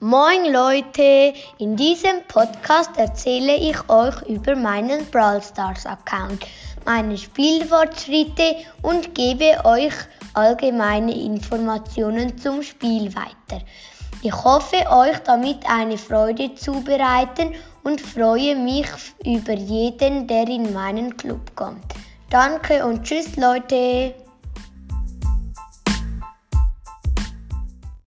Moin Leute, in diesem Podcast erzähle ich euch über meinen Brawl Stars Account, meine Spielfortschritte und gebe euch allgemeine Informationen zum Spiel weiter. Ich hoffe euch damit eine Freude zu bereiten und freue mich über jeden, der in meinen Club kommt. Danke und tschüss Leute.